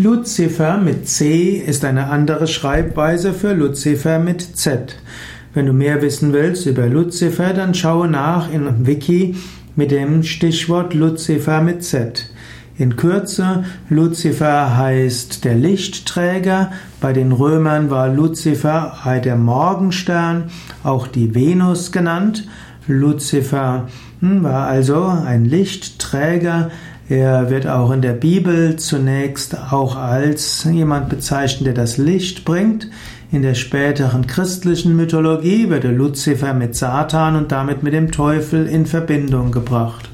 Luzifer mit C ist eine andere Schreibweise für Luzifer mit Z. Wenn du mehr wissen willst über Luzifer, dann schaue nach in Wiki mit dem Stichwort Luzifer mit Z. In Kürze, Luzifer heißt der Lichtträger. Bei den Römern war Luzifer der Morgenstern, auch die Venus genannt. Luzifer hm, war also ein Lichtträger, er wird auch in der Bibel zunächst auch als jemand bezeichnet, der das Licht bringt. In der späteren christlichen Mythologie wird Luzifer mit Satan und damit mit dem Teufel in Verbindung gebracht.